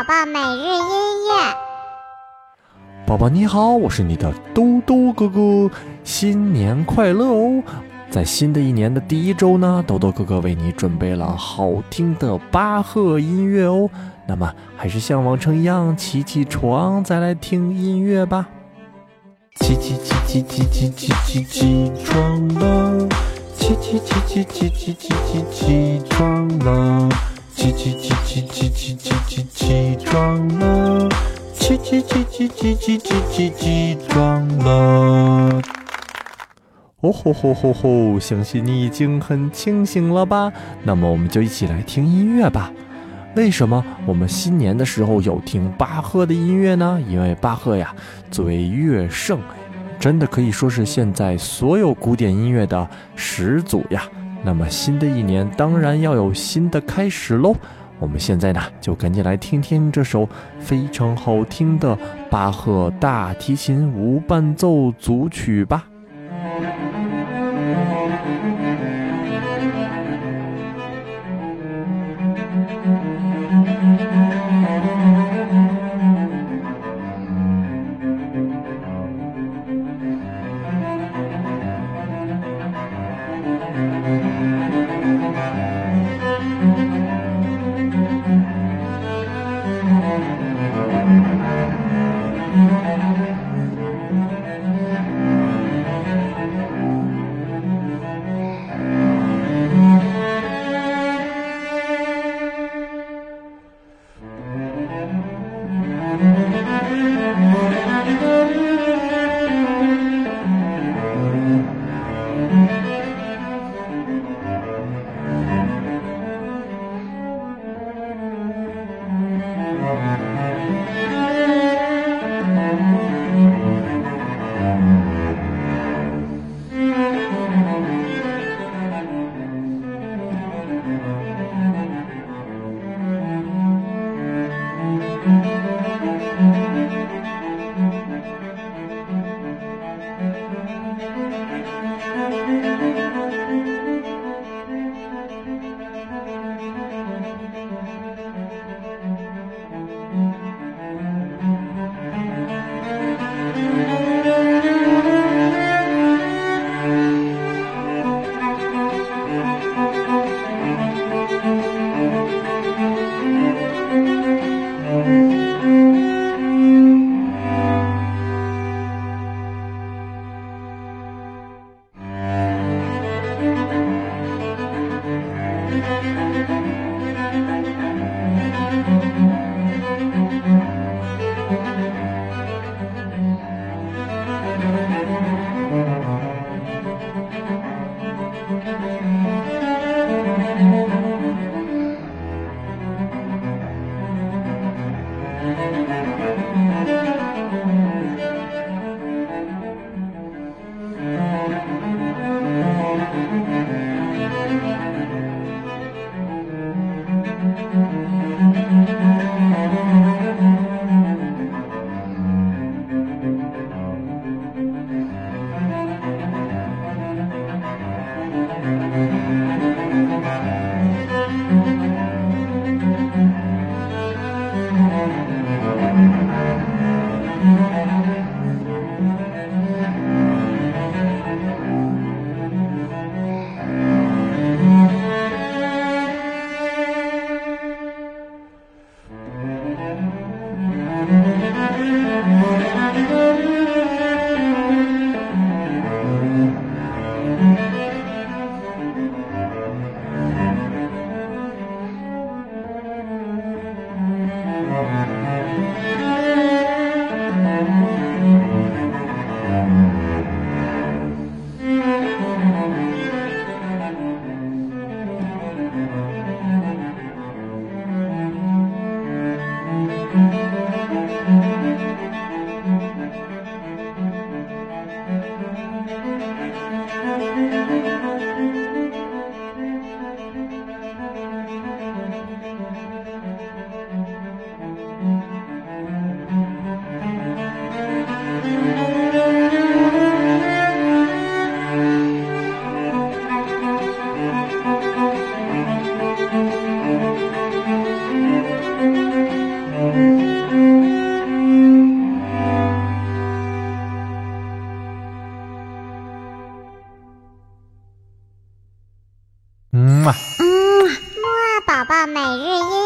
宝宝每日音乐，宝宝你好，我是你的兜兜哥哥，新年快乐哦！在新的一年的第一周呢，兜兜哥哥为你准备了好听的巴赫音乐哦。那么还是像往常一样，起起床再来听音乐吧。起起起起起起起起起床了，起起起起起起起起起床了。起起起起起起起起起床了！起起起起起起起起起床了！哦吼吼吼吼！相信你已经很清醒了吧？那么我们就一起来听音乐吧。为什么我们新年的时候有听巴赫的音乐呢？因为巴赫呀，作为乐圣，真的可以说是现在所有古典音乐的始祖呀。那么新的一年当然要有新的开始喽。我们现在呢，就赶紧来听听这首非常好听的巴赫大提琴无伴奏组曲吧。嗯嘛。嗯，木啊宝宝每日一